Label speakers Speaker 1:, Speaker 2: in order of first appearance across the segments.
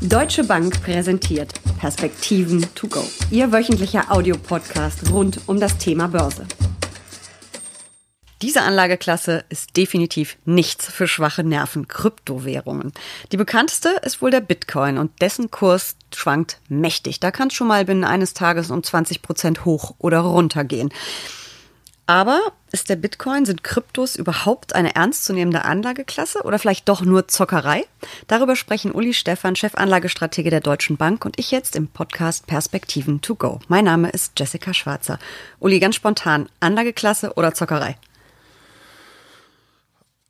Speaker 1: Deutsche Bank präsentiert Perspektiven to go. Ihr wöchentlicher Audiopodcast rund um das Thema Börse. Diese Anlageklasse ist definitiv nichts für schwache Nerven, Kryptowährungen. Die bekannteste ist wohl der Bitcoin und dessen Kurs schwankt mächtig. Da kann es schon mal binnen eines Tages um 20 Prozent hoch oder runter gehen. Aber ist der Bitcoin, sind Kryptos überhaupt eine ernstzunehmende Anlageklasse oder vielleicht doch nur Zockerei? Darüber sprechen Uli Stephan, Chefanlagestratege der Deutschen Bank und ich jetzt im Podcast Perspektiven to go. Mein Name ist Jessica Schwarzer. Uli, ganz spontan, Anlageklasse oder Zockerei?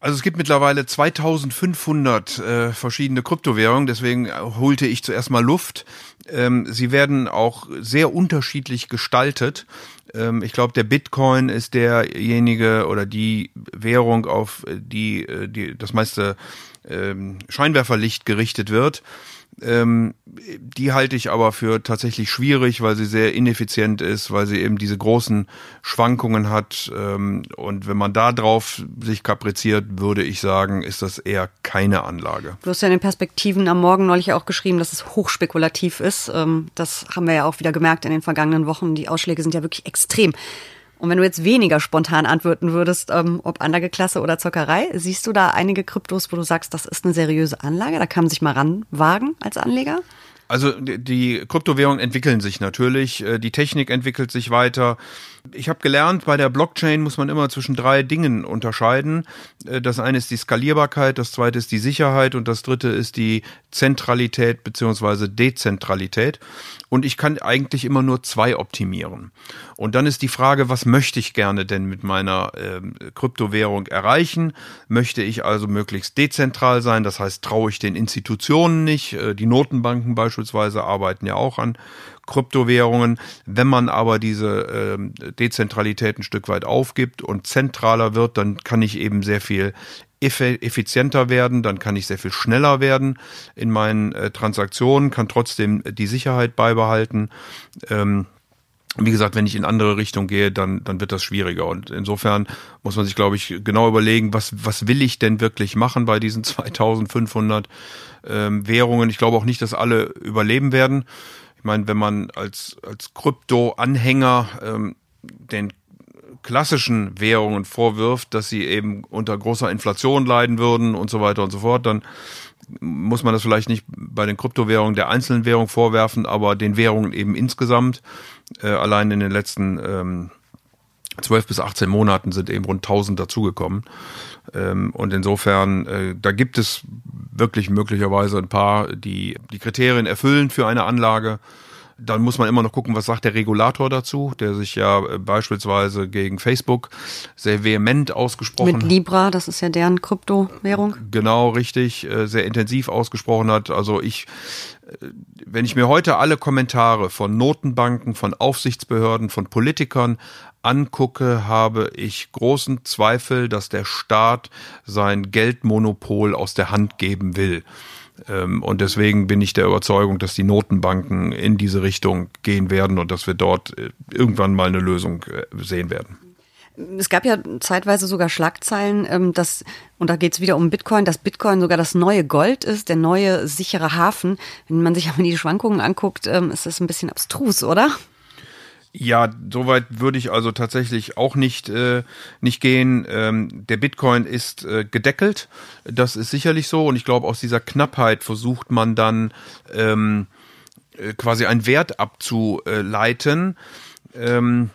Speaker 2: Also es gibt mittlerweile 2500 äh, verschiedene Kryptowährungen, deswegen holte ich zuerst mal Luft. Ähm, sie werden auch sehr unterschiedlich gestaltet. Ähm, ich glaube, der Bitcoin ist derjenige oder die Währung, auf die, äh, die das meiste ähm, Scheinwerferlicht gerichtet wird. Ähm, die halte ich aber für tatsächlich schwierig, weil sie sehr ineffizient ist, weil sie eben diese großen Schwankungen hat. Ähm, und wenn man da drauf sich kapriziert, würde ich sagen, ist das eher keine Anlage.
Speaker 1: Du hast ja in den Perspektiven am Morgen neulich auch geschrieben, dass es hochspekulativ ist. Ähm, das haben wir ja auch wieder gemerkt in den vergangenen Wochen. Die Ausschläge sind ja wirklich extrem. Und wenn du jetzt weniger spontan antworten würdest, ähm, ob Anlageklasse oder Zockerei, siehst du da einige Kryptos, wo du sagst, das ist eine seriöse Anlage, da kann man sich mal ranwagen als Anleger?
Speaker 2: Also die Kryptowährungen entwickeln sich natürlich, äh, die Technik entwickelt sich weiter. Ich habe gelernt, bei der Blockchain muss man immer zwischen drei Dingen unterscheiden. Äh, das eine ist die Skalierbarkeit, das zweite ist die Sicherheit und das dritte ist die Zentralität beziehungsweise Dezentralität. Und ich kann eigentlich immer nur zwei optimieren. Und dann ist die Frage, was möchte ich gerne denn mit meiner äh, Kryptowährung erreichen? Möchte ich also möglichst dezentral sein? Das heißt, traue ich den Institutionen nicht? Äh, die Notenbanken beispielsweise arbeiten ja auch an Kryptowährungen. Wenn man aber diese äh, Dezentralität ein Stück weit aufgibt und zentraler wird, dann kann ich eben sehr viel effizienter werden, dann kann ich sehr viel schneller werden in meinen äh, Transaktionen, kann trotzdem die Sicherheit beibehalten. Ähm, wie gesagt, wenn ich in andere Richtung gehe, dann, dann wird das schwieriger. Und insofern muss man sich, glaube ich, genau überlegen, was, was will ich denn wirklich machen bei diesen 2500 ähm, Währungen. Ich glaube auch nicht, dass alle überleben werden. Ich meine, wenn man als, als Krypto-Anhänger ähm, den klassischen Währungen vorwirft, dass sie eben unter großer Inflation leiden würden und so weiter und so fort, dann muss man das vielleicht nicht bei den Kryptowährungen der einzelnen Währung vorwerfen, aber den Währungen eben insgesamt. Äh, allein in den letzten ähm, 12 bis 18 Monaten sind eben rund 1000 dazugekommen. Ähm, und insofern, äh, da gibt es wirklich möglicherweise ein paar, die die Kriterien erfüllen für eine Anlage. Dann muss man immer noch gucken, was sagt der Regulator dazu, der sich ja äh, beispielsweise gegen Facebook sehr vehement ausgesprochen hat.
Speaker 1: Mit Libra, das ist ja deren Kryptowährung.
Speaker 2: Genau, richtig, äh, sehr intensiv ausgesprochen hat. Also ich, äh, wenn ich mir heute alle Kommentare von Notenbanken, von Aufsichtsbehörden, von Politikern angucke, habe ich großen Zweifel, dass der Staat sein Geldmonopol aus der Hand geben will. Ähm, und deswegen bin ich der Überzeugung, dass die Notenbanken in diese Richtung gehen werden und dass wir dort äh, irgendwann mal eine Lösung äh, sehen werden.
Speaker 1: Es gab ja zeitweise sogar Schlagzeilen, ähm, dass, und da geht es wieder um Bitcoin, dass Bitcoin sogar das neue Gold ist, der neue sichere Hafen. Wenn man sich aber die Schwankungen anguckt, ähm, ist das ein bisschen abstrus, oder?
Speaker 2: Ja, soweit würde ich also tatsächlich auch nicht, äh, nicht gehen. Ähm, der Bitcoin ist äh, gedeckelt, das ist sicherlich so. Und ich glaube, aus dieser Knappheit versucht man dann ähm, äh, quasi einen Wert abzuleiten. Ähm,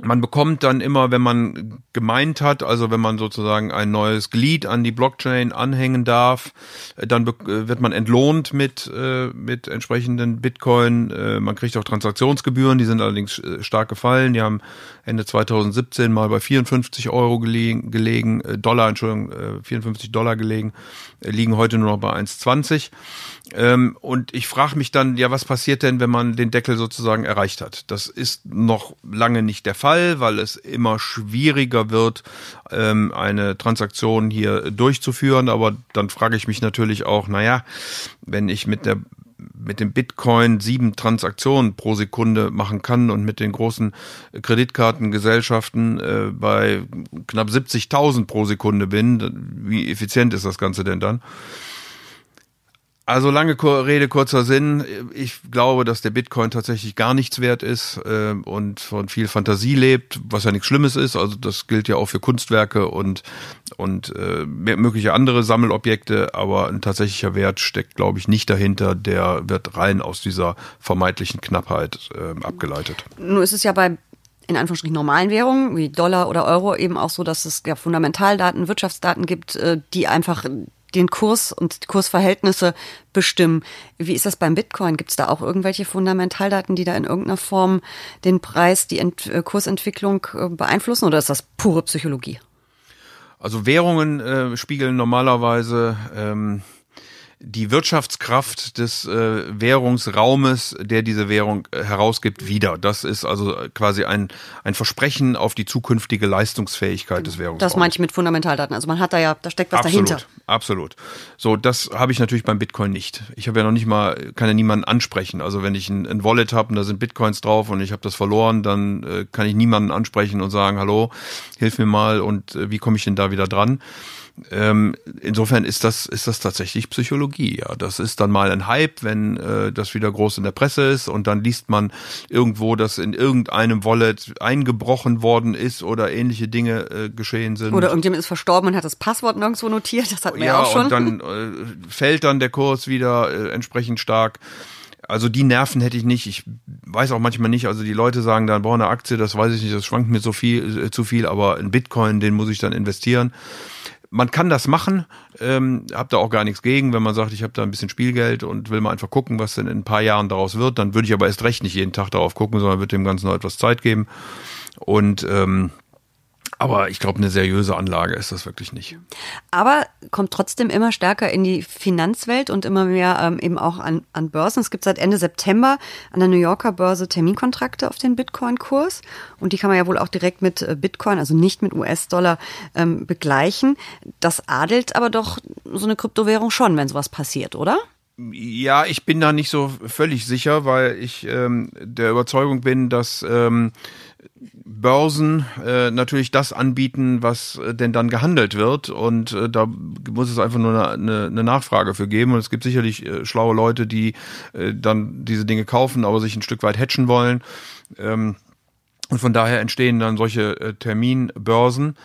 Speaker 2: man bekommt dann immer, wenn man gemeint hat, also wenn man sozusagen ein neues Glied an die Blockchain anhängen darf, äh, dann äh, wird man entlohnt mit, äh, mit entsprechenden Bitcoin. Man kriegt auch Transaktionsgebühren, die sind allerdings stark gefallen. Die haben Ende 2017 mal bei 54 Euro gelegen, gelegen Dollar, Entschuldigung, 54 Dollar gelegen, liegen heute nur noch bei 1,20. Ähm, und ich frage mich dann, ja, was passiert denn, wenn man den Deckel sozusagen erreicht hat? Das ist noch lange nicht der Fall, weil es immer schwieriger wird, ähm, eine Transaktion hier durchzuführen. Aber dann frage ich mich natürlich auch, naja, wenn ich mit der mit dem Bitcoin sieben Transaktionen pro Sekunde machen kann und mit den großen Kreditkartengesellschaften äh, bei knapp 70.000 pro Sekunde bin, wie effizient ist das Ganze denn dann? Also lange Rede, kurzer Sinn. Ich glaube, dass der Bitcoin tatsächlich gar nichts wert ist äh, und von viel Fantasie lebt, was ja nichts Schlimmes ist. Also das gilt ja auch für Kunstwerke und, und äh, mögliche andere Sammelobjekte, aber ein tatsächlicher Wert steckt, glaube ich, nicht dahinter. Der wird rein aus dieser vermeintlichen Knappheit äh, abgeleitet.
Speaker 1: Nur ist es ja bei in Anführungsstrichen normalen Währungen wie Dollar oder Euro eben auch so, dass es ja Fundamentaldaten, Wirtschaftsdaten gibt, äh, die einfach den Kurs und Kursverhältnisse bestimmen. Wie ist das beim Bitcoin? Gibt es da auch irgendwelche Fundamentaldaten, die da in irgendeiner Form den Preis, die Ent äh, Kursentwicklung äh, beeinflussen oder ist das pure Psychologie?
Speaker 2: Also Währungen äh, spiegeln normalerweise ähm, die Wirtschaftskraft des äh, Währungsraumes, der diese Währung äh, herausgibt, wieder. Das ist also quasi ein, ein Versprechen auf die zukünftige Leistungsfähigkeit des Währungsraums.
Speaker 1: Das meinte ich mit Fundamentaldaten. Also man hat da ja, da steckt was
Speaker 2: absolut,
Speaker 1: dahinter.
Speaker 2: Absolut. So, das habe ich natürlich beim Bitcoin nicht. Ich habe ja noch nicht mal, kann ja niemanden ansprechen. Also wenn ich ein, ein Wallet habe und da sind Bitcoins drauf und ich habe das verloren, dann äh, kann ich niemanden ansprechen und sagen, hallo, hilf mir mal und äh, wie komme ich denn da wieder dran? ähm, insofern ist das, ist das tatsächlich Psychologie. Ja, das ist dann mal ein Hype, wenn äh, das wieder groß in der Presse ist und dann liest man irgendwo, dass in irgendeinem Wallet eingebrochen worden ist oder ähnliche Dinge äh, geschehen sind.
Speaker 1: Oder irgendjemand ist verstorben und hat das Passwort nirgendwo notiert. Das hat man ja, auch schon.
Speaker 2: Und dann äh, fällt dann der Kurs wieder äh, entsprechend stark. Also die Nerven hätte ich nicht. Ich weiß auch manchmal nicht. Also die Leute sagen dann, boah, eine Aktie, das weiß ich nicht, das schwankt mir so viel, äh, zu viel, aber ein Bitcoin, den muss ich dann investieren man kann das machen, ähm, hab da auch gar nichts gegen, wenn man sagt, ich habe da ein bisschen Spielgeld und will mal einfach gucken, was denn in ein paar Jahren daraus wird, dann würde ich aber erst recht nicht jeden Tag darauf gucken, sondern würde dem Ganzen noch etwas Zeit geben. Und ähm, aber ich glaube, eine seriöse Anlage ist das wirklich nicht.
Speaker 1: Aber kommt trotzdem immer stärker in die Finanzwelt und immer mehr ähm, eben auch an, an Börsen. Es gibt seit Ende September an der New Yorker Börse Terminkontrakte auf den Bitcoin-Kurs. Und die kann man ja wohl auch direkt mit äh, Bitcoin, also nicht mit US-Dollar, ähm, begleichen. Das adelt aber doch so eine Kryptowährung schon, wenn sowas passiert, oder?
Speaker 2: Ja, ich bin da nicht so völlig sicher, weil ich ähm, der Überzeugung bin, dass ähm, Börsen äh, natürlich das anbieten, was äh, denn dann gehandelt wird. Und äh, da muss es einfach nur eine, eine, eine Nachfrage für geben. Und es gibt sicherlich äh, schlaue Leute, die äh, dann diese Dinge kaufen, aber sich ein Stück weit hatchen wollen. Ähm, und von daher entstehen dann solche äh, Terminbörsen.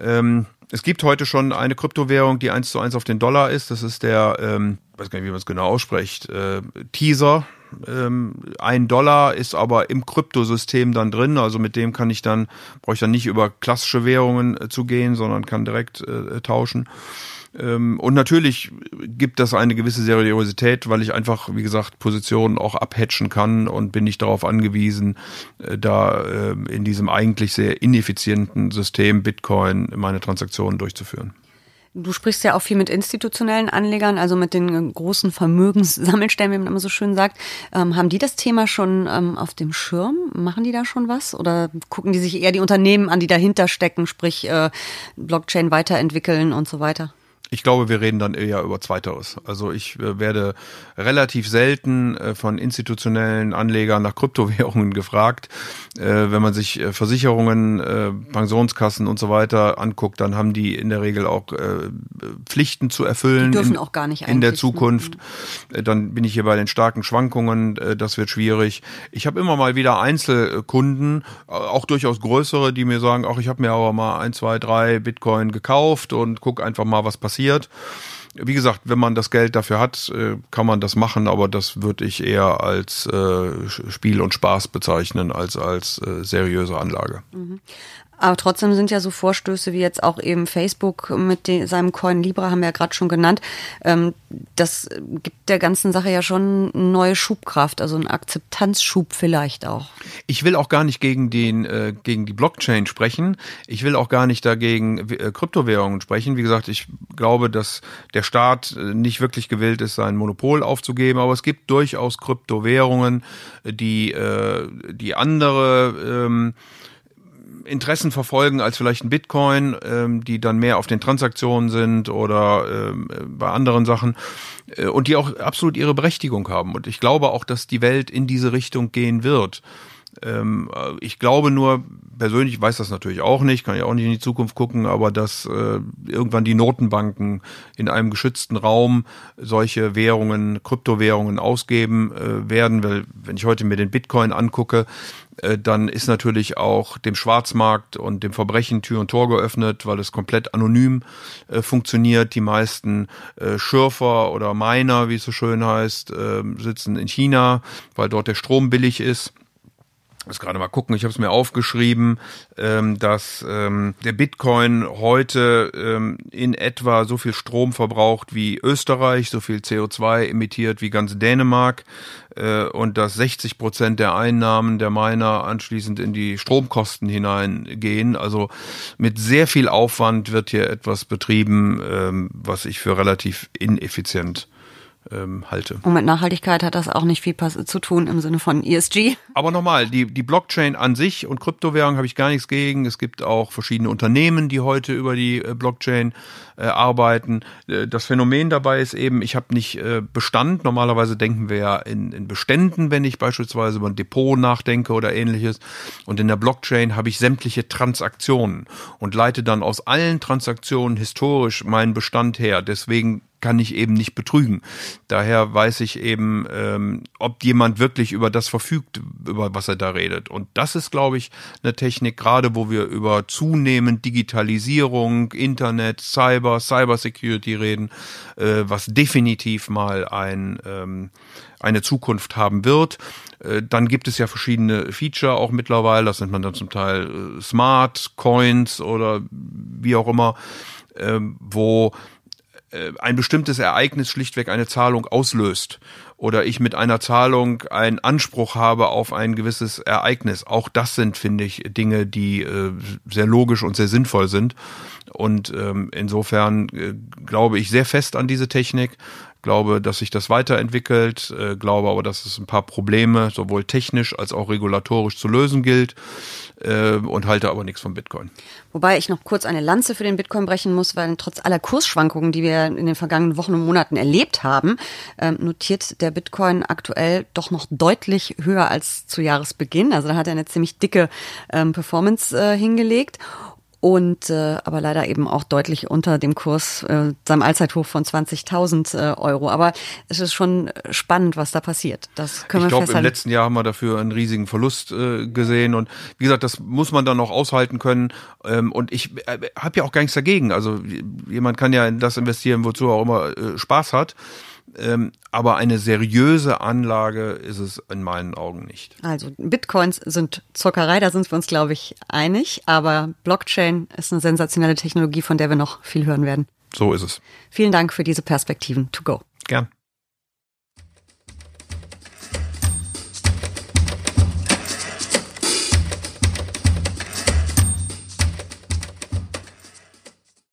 Speaker 2: Ähm, es gibt heute schon eine Kryptowährung, die eins zu eins auf den Dollar ist. Das ist der, ähm, weiß gar nicht, wie man es genau ausspricht, äh, Teaser ähm, ein Dollar ist aber im Kryptosystem dann drin. Also mit dem kann ich dann, brauche ich dann nicht über klassische Währungen äh, zu gehen, sondern kann direkt äh, tauschen. Ähm, und natürlich gibt das eine gewisse Seriosität, weil ich einfach, wie gesagt, Positionen auch abhatchen kann und bin nicht darauf angewiesen, äh, da äh, in diesem eigentlich sehr ineffizienten System Bitcoin meine Transaktionen durchzuführen.
Speaker 1: Du sprichst ja auch viel mit institutionellen Anlegern, also mit den großen Vermögenssammelstellen, wie man immer so schön sagt. Ähm, haben die das Thema schon ähm, auf dem Schirm? Machen die da schon was? Oder gucken die sich eher die Unternehmen an, die dahinter stecken, sprich äh, Blockchain weiterentwickeln und so weiter?
Speaker 2: Ich glaube, wir reden dann eher über Zweiteres. Also ich äh, werde relativ selten äh, von institutionellen Anlegern nach Kryptowährungen gefragt. Äh, wenn man sich Versicherungen, Pensionskassen und so weiter anguckt, dann haben die in der Regel auch Pflichten zu erfüllen.
Speaker 1: Die dürfen in, auch gar nicht
Speaker 2: in der ne? Zukunft. Ne? Dann bin ich hier bei den starken Schwankungen. Das wird schwierig. Ich habe immer mal wieder Einzelkunden, auch durchaus größere, die mir sagen, auch ich habe mir aber mal ein, zwei, drei Bitcoin gekauft und guck einfach mal, was passiert passiert. Wie gesagt, wenn man das Geld dafür hat, äh, kann man das machen, aber das würde ich eher als äh, Spiel und Spaß bezeichnen, als als äh, seriöse Anlage.
Speaker 1: Mhm. Aber trotzdem sind ja so Vorstöße wie jetzt auch eben Facebook mit den, seinem Coin Libra, haben wir ja gerade schon genannt. Ähm, das gibt der ganzen Sache ja schon eine neue Schubkraft, also einen Akzeptanzschub vielleicht auch.
Speaker 2: Ich will auch gar nicht gegen, den, äh, gegen die Blockchain sprechen. Ich will auch gar nicht dagegen äh, Kryptowährungen sprechen. Wie gesagt, ich glaube, dass der Staat äh, nicht wirklich gewillt ist, sein Monopol aufzugeben. Aber es gibt durchaus Kryptowährungen, die, äh, die andere ähm, Interessen verfolgen als vielleicht ein Bitcoin, ähm, die dann mehr auf den Transaktionen sind oder ähm, bei anderen Sachen äh, und die auch absolut ihre Berechtigung haben. Und ich glaube auch, dass die Welt in diese Richtung gehen wird. Ähm, ich glaube nur, persönlich weiß das natürlich auch nicht, kann ja auch nicht in die Zukunft gucken, aber dass äh, irgendwann die Notenbanken in einem geschützten Raum solche Währungen, Kryptowährungen ausgeben äh, werden, weil wenn ich heute mir den Bitcoin angucke, äh, dann ist natürlich auch dem Schwarzmarkt und dem Verbrechen Tür und Tor geöffnet, weil es komplett anonym äh, funktioniert. Die meisten äh, Schürfer oder Miner, wie es so schön heißt, äh, sitzen in China, weil dort der Strom billig ist muss gerade mal gucken, ich habe es mir aufgeschrieben, ähm, dass ähm, der Bitcoin heute ähm, in etwa so viel Strom verbraucht wie Österreich, so viel CO2 emittiert wie ganz Dänemark äh, und dass 60 Prozent der Einnahmen der Miner anschließend in die Stromkosten hineingehen. Also mit sehr viel Aufwand wird hier etwas betrieben, ähm, was ich für relativ ineffizient ähm, halte.
Speaker 1: Und mit Nachhaltigkeit hat das auch nicht viel zu tun im Sinne von ESG.
Speaker 2: Aber nochmal, die, die Blockchain an sich und Kryptowährung habe ich gar nichts gegen. Es gibt auch verschiedene Unternehmen, die heute über die äh, Blockchain äh, arbeiten. Äh, das Phänomen dabei ist eben, ich habe nicht äh, Bestand. Normalerweise denken wir ja in, in Beständen, wenn ich beispielsweise über ein Depot nachdenke oder ähnliches. Und in der Blockchain habe ich sämtliche Transaktionen und leite dann aus allen Transaktionen historisch meinen Bestand her. Deswegen kann ich eben nicht betrügen. Daher weiß ich eben, ähm, ob jemand wirklich über das verfügt, über was er da redet. Und das ist, glaube ich, eine Technik, gerade wo wir über zunehmend Digitalisierung, Internet, Cyber, Cybersecurity reden, äh, was definitiv mal ein, ähm, eine Zukunft haben wird. Äh, dann gibt es ja verschiedene Feature auch mittlerweile, das nennt man dann zum Teil äh, Smart Coins oder wie auch immer, ähm, wo ein bestimmtes Ereignis schlichtweg eine Zahlung auslöst oder ich mit einer Zahlung einen Anspruch habe auf ein gewisses Ereignis. Auch das sind, finde ich, Dinge, die äh, sehr logisch und sehr sinnvoll sind. Und ähm, insofern äh, glaube ich sehr fest an diese Technik glaube, dass sich das weiterentwickelt, äh, glaube aber, dass es ein paar Probleme sowohl technisch als auch regulatorisch zu lösen gilt äh, und halte aber nichts von Bitcoin.
Speaker 1: Wobei ich noch kurz eine Lanze für den Bitcoin brechen muss, weil trotz aller Kursschwankungen, die wir in den vergangenen Wochen und Monaten erlebt haben, äh, notiert der Bitcoin aktuell doch noch deutlich höher als zu Jahresbeginn. Also da hat er eine ziemlich dicke ähm, Performance äh, hingelegt und äh, aber leider eben auch deutlich unter dem Kurs äh, seinem Allzeithoch von 20.000 äh, Euro. Aber es ist schon spannend, was da passiert. Das können
Speaker 2: ich glaube, im letzten Jahr haben wir dafür einen riesigen Verlust äh, gesehen und wie gesagt, das muss man dann noch aushalten können. Ähm, und ich äh, habe ja auch gar nichts dagegen. Also jemand kann ja in das investieren, wozu er auch immer äh, Spaß hat. Ähm, aber eine seriöse Anlage ist es in meinen Augen nicht.
Speaker 1: Also Bitcoins sind Zockerei, da sind wir uns, glaube ich, einig. Aber Blockchain ist eine sensationelle Technologie, von der wir noch viel hören werden.
Speaker 2: So ist es.
Speaker 1: Vielen Dank für diese Perspektiven. To go.
Speaker 2: Gern.